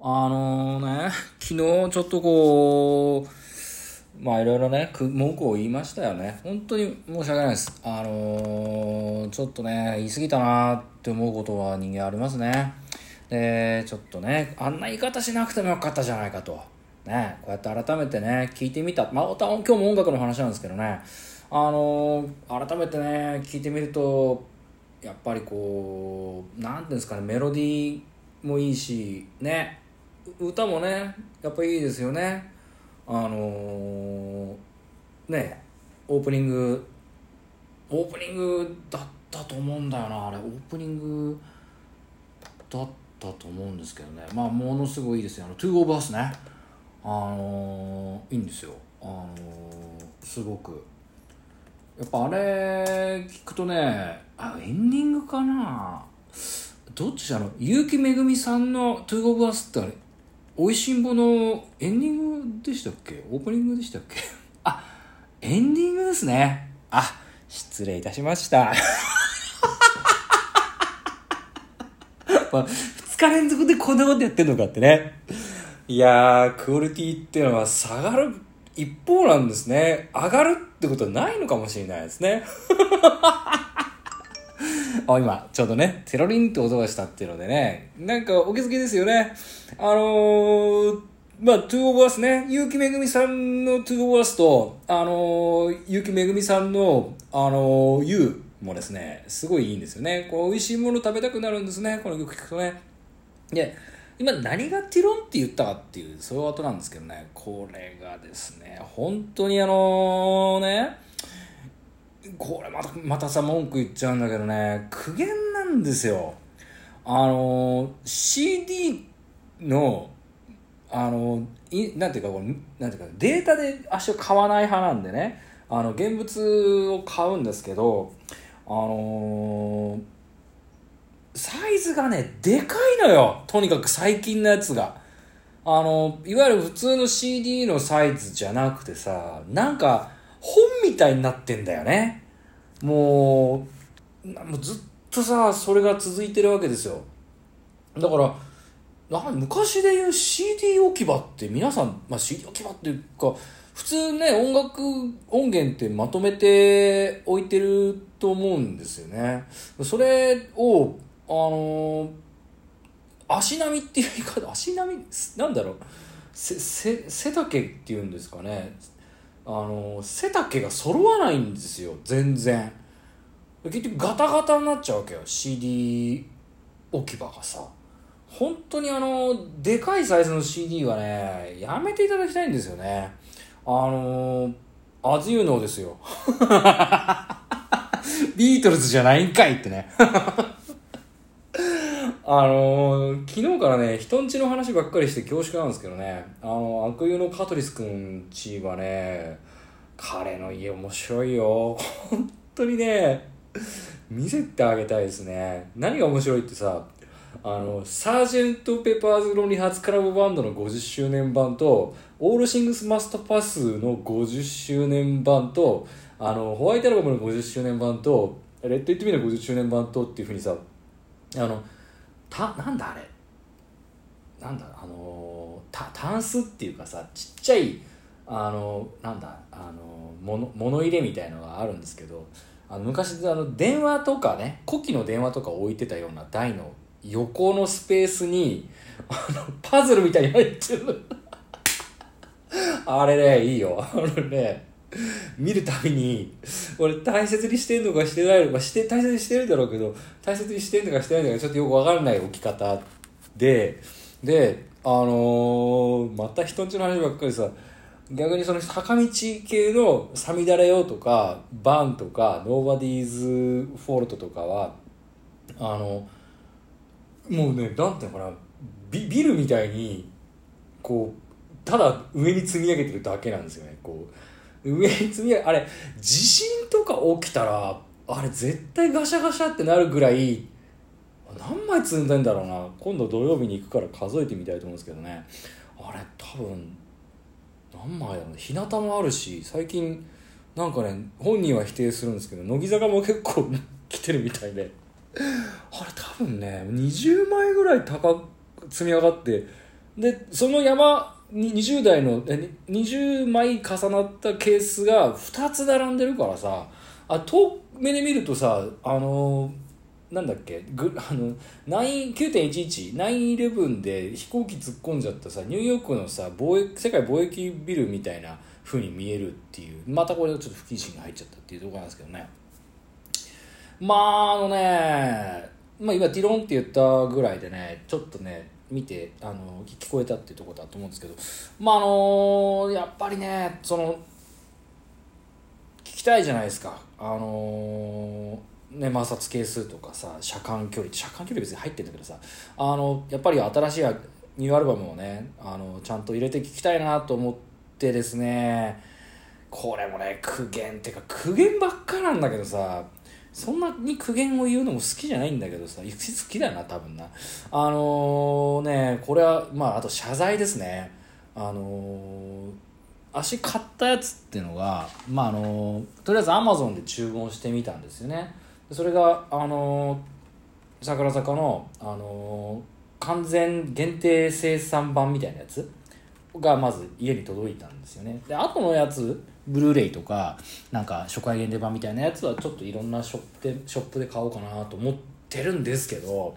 あのね、昨日ちょっとこう、まあいろいろね、文句を言いましたよね。本当に申し訳ないです。あのーちょっとね、言い過ぎたなって思うことは人間ありますね。で、ちょっとね、あんな言い方しなくてもよかったじゃないかと。ね、こうやって改めてね、聞いてみた。まあ、た今日も音楽の話なんですけどね、あのー改めてね、聞いてみると、やっぱりこう、なんていうんですかね、メロディーもいいし、ね、歌もね、やっぱいいですよね。あのーね、オープニング、オープニングだったと思うんだよな、あれ、オープニングだったと思うんですけどね、まあ、ものすごいいいですよ、あの、 Two of Us ね。あのーいいんですよ。あのーすごく。やっぱあれ聞くとねあエンディングかなどっちだろう結城めぐみさんの「トゥーゴブアスってあれおいしんぼのエンディングでしたっけ？オープニングでしたっけ？あエンディングですねあ失礼いたしました まあ、2日連続でこんなことやってんのかってね。いやー、クオリティっていうのは下がる一方なんですね。上がるってことはないのかもしれないですね。あ、今、ちょうどね、テロリンって音がしたっていうのでね、なんかお気づきですよね。あのー、まあ、 Two of Us ね、結城めぐみさんの Two of Us と、あのー、結城めぐみさんの、あのー、 You もですね、すごいいいんですよね。こう、美味しいもの食べたくなるんですね、この曲聴くとね。で、今何がティロンって言ったかっていう、そういう音なんですけどね、これがですね、本当にあのね、これまた、またさ、文句言っちゃうんだけどね、苦言なんですよ。あの、CD の、あの、いなんていうか、こうなんていうか、データで足を買わない派なんでね、あの、現物を買うんですけど、あのサイズがね、でかいのよ。とにかく最近のやつが。あの、いわゆる普通の CD のサイズじゃなくてさ、なんか、本みたいになってんだよね。もう、ずっとさ、それが続いてるわけですよ。だから、なん昔で言う CD 置き場って皆さん、まあ、CD 置き場っていうか、普通ね、音楽音源ってまとめて置いてると思うんですよね。それを、あの足並みっていう言い方、足並み、なんだろう、背丈っていうんですかね。あの背丈が揃わないんですよ、全然。結局ガタガタになっちゃうわけよ、CD 置き場がさ。本当にあの、でかいサイズの CD はね、やめていただきたいんですよね。あの、アズユノーですよ。ビートルズじゃないんかいってね。あのー、昨日からね、人んちの話ばっかりして恐縮なんですけどね、あの、悪友のカトリスくんちはね、彼の家面白いよ。本当にね、見せてあげたいですね。何が面白いってさ、あの、サージェント・ペパーズ・ロンリハーツ・クラブバンドの50周年版と、オール・シングス・マスト・パスの50周年版と、あの、ホワイトアルバムの50周年版と、レッド・イット・ミーの50周年版とっていうふうにさ、あの、た、なんだあれ？なんだあの、た、タンスっていうかさ、ちっちゃい、あの、なんだあの、物、物入れみたいのがあるんですけど、あの昔あの電話とかね古希の電話とか置いてたような台の横のスペースにあのパズルみたいに入ってる。あれねいいよ。あれね見るたびに俺大切にしてんのかしてないのかして大切にしてるんだろうけど大切にしてんのかしてないのかちょっとよくわからない置き方でであのーまた人んちの話ばっかりさ逆にその坂道系の「サミダレよ」とか「バン」とか「ノーバディーズ・フォルト」とかはあのもうねなんていうのかなビビルみたいにこうただ上に積み上げてるだけなんですよねこう。上に積み上げあれ地震とか起きたらあれ絶対ガシャガシャってなるぐらい何枚積んでんだろうな。今度土曜日に行くから数えてみたいと思うんですけどね。あれ多分何枚だろうね。日向もあるし最近なんかね本人は否定するんですけど乃木坂も結構来てるみたいで。あれ多分ね20枚ぐらい高く積み上がってでその山20代の20枚重なったケースが2つ並んでるからさあ遠目で見るとさあのなんだっけぐあの9 9.11 9-11で飛行機突っ込んじゃったさニューヨークのさ貿易世界貿易ビルみたいな風に見えるっていうまたこれちょっと不謹慎が入っちゃったっていうとこなんですけどね。まああのねまあ今ディロンって言ったぐらいでねちょっとね見てあの聞こえたっていうとこだと思うんですけどまああのやっぱりねその聞きたいじゃないですか。あのね、摩擦係数とかさ車間距離車間距離別に入ってんだけどさあのやっぱり新しいニューアルバムをねあのちゃんと入れて聞きたいなと思ってですねこれもね苦言ってか苦言ばっかなんだけどさそんなに苦言を言うのも好きじゃないんだけどさ好きだよな多分な。あのー、ねこれはまああと謝罪ですね。あのー、足買ったやつっていうのがまああのー、とりあえずアマゾンで注文してみたんですよね。それがあの桜坂のあの完全限定生産版みたいなやつ。がまず家に届いたんですよね。で後のやつブルーレイとかなんか初回限定版みたいなやつはちょっといろんなショップでショップで買おうかなと思ってるんですけど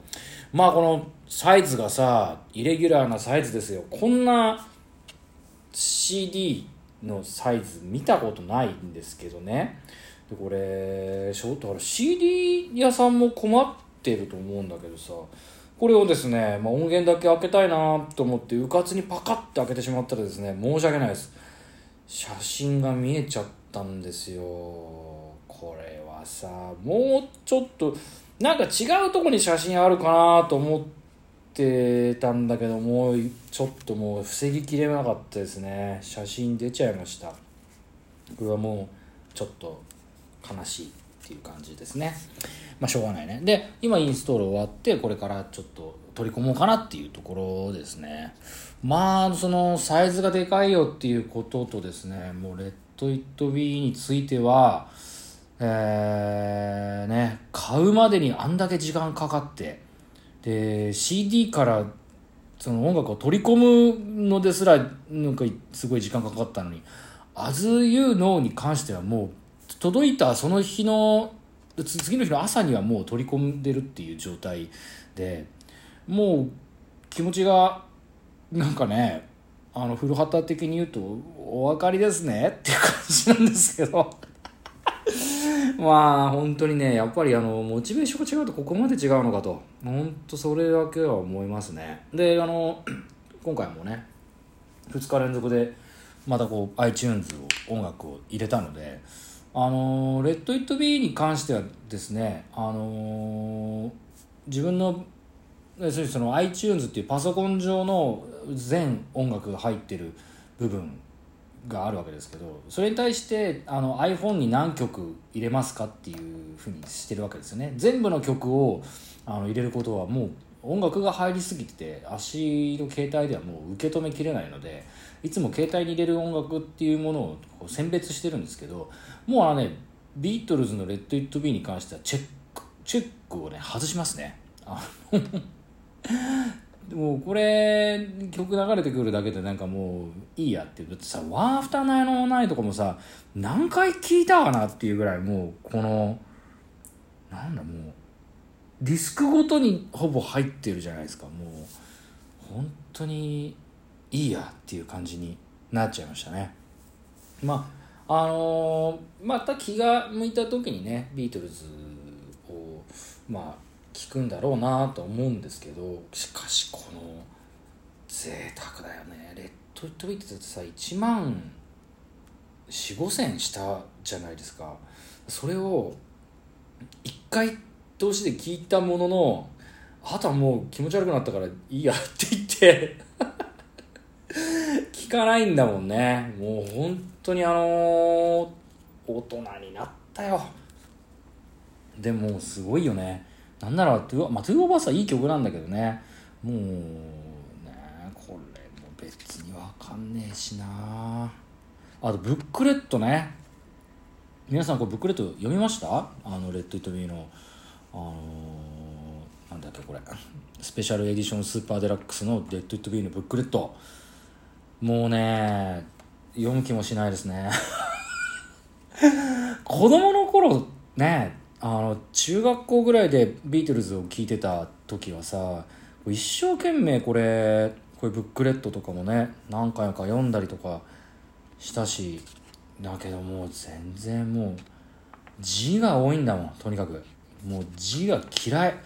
まあこのサイズがさイレギュラーなサイズですよ。こんな CD のサイズ見たことないんですけどね。でこれだから CD 屋さんも困ってると思うんだけどさこれをですね、まあ、音源だけ開けたいなと思ってうかつにパカッて開けてしまったらですね申し訳ないです。写真が見えちゃったんですよ。これはさもうちょっとなんか違うとこに写真あるかなと思ってたんだけどもうちょっともう防ぎきれなかったですね。写真出ちゃいました。これはもうちょっと悲しいっていう感じですね。まあしょうがないね。で今インストール終わってこれからちょっと取り込もうかなっていうところですね。まあそのサイズがでかいよっていうこととですねもうレッド・イット・ビーについてはえー、ね買うまでにあんだけ時間かかってで CD からその音楽を取り込むのですらなんかすごい時間かかったのに「As You Know」に関してはもう届いたその日の次の日の朝にはもう取り込んでるっていう状態でもう気持ちがなんかねあの古畑的に言うとお分かりですね？っていう感じなんですけど。まあ本当にねやっぱりあのモチベーションが違うとここまで違うのかと。本当それだけは思いますね。であの 今回もね2日連続でまたこう iTunes を音楽を入れたのであのレッド・イット・ビーに関してはですねあの自分の要するにその iTunes っていうパソコン上の全音楽が入ってる部分があるわけですけどそれに対してあの iPhone に何曲入れますかっていうふうにしてるわけですよね。全部の曲をあの入れることはもう音楽が入りすぎてて足の携帯ではもう受け止めきれないのでいつも携帯に入れる音楽っていうものを選別してるんですけどもうあのねビートルズの「レッド・イット・ビー」に関してはチェックチェックをね外しますね。あ でもこれ曲流れてくるだけでなんかもういいやって。だってさ「ワンアフターナイのナイ」とかもさ何回聴いたかなっていうぐらいもうこのなんだもうディスクごとにほぼ入ってるじゃないですか。もう本当にいいやっていう感じになっちゃいましたね。まああのー、また気が向いた時にねビートルズをまあ聞くんだろうなと思うんですけどしかしこの贅沢だよね。レッド・イット・ビートってさ1万4 5千したじゃないですか。それを1回通しで聞いたもののあとはもう気持ち悪くなったからいいやって言ってかないんだもんね。もう本当にあのー、大人になったよ。でもすごいよね。なんなら Two,、まあ、 Two of Us はいい曲なんだけどね。もうねこれも別にわかんねえしな。あとブックレットね。皆さんこれブックレット読みました？あのレット・イット・ビーのあのー、なんだっけこれ。スペシャルエディションスーパーデラックスの「レット・イット・ビー」のブックレット。もうね読む気もしないですね。子供の頃ねあの中学校ぐらいでビートルズを聴いてた時はさ一生懸命これこういうブックレットとかもね何回か読んだりとかしたしだけどもう全然もう字が多いんだもんとにかく。もう字が嫌い。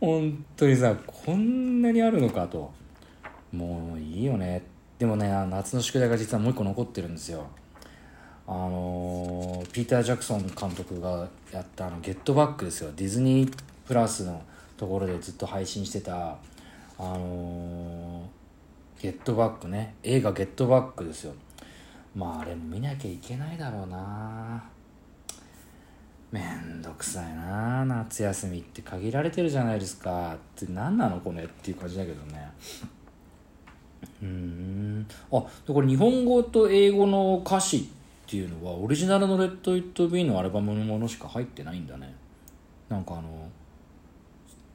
本当にさこんなにあるのかと。もういいよね。でもね夏の宿題が実はもう一個残ってるんですよ。あの、ピーター・ジャクソン監督がやったあの「ゲットバック」ですよ。ディズニープラスのところでずっと配信してたあの、ゲットバックね。映画「ゲットバック」ですよ。まああれも見なきゃいけないだろうな。めんどくさいな夏休みって限られてるじゃないですかって何なのこれっていう感じだけどね。うん。あでこれ日本語と英語の歌詞っていうのはオリジナルの「レッド・イット・ビー」のアルバムのものしか入ってないんだね。なんかあの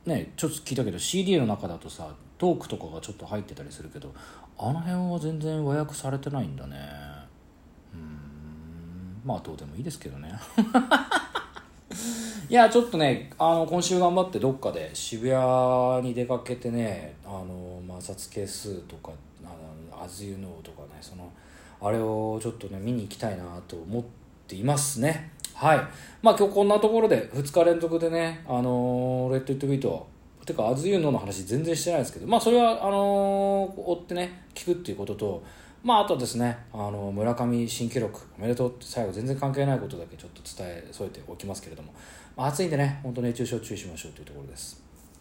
ねちょっと聞いたけど CD の中だとさトークとかがちょっと入ってたりするけどあの辺は全然和訳されてないんだね。うん。まあどうでもいいですけどね。いやちょっとねあの今週頑張ってどっかで渋谷に出かけてねあの摩擦係数とか「あの As You Know」とかねそのあれをちょっとね見に行きたいなと思っていますね。はい。まあ今日こんなところで2日連続でねあのレッド・イット・ビートてか「As You Know」の話全然してないですけどまあそれはあの追ってね聞くっていうこととまああとですねあの村上新記録おめでとうって最後全然関係ないことだけちょっと伝え添えておきますけれども、暑いんでね本当熱中症注意しましょうというところです。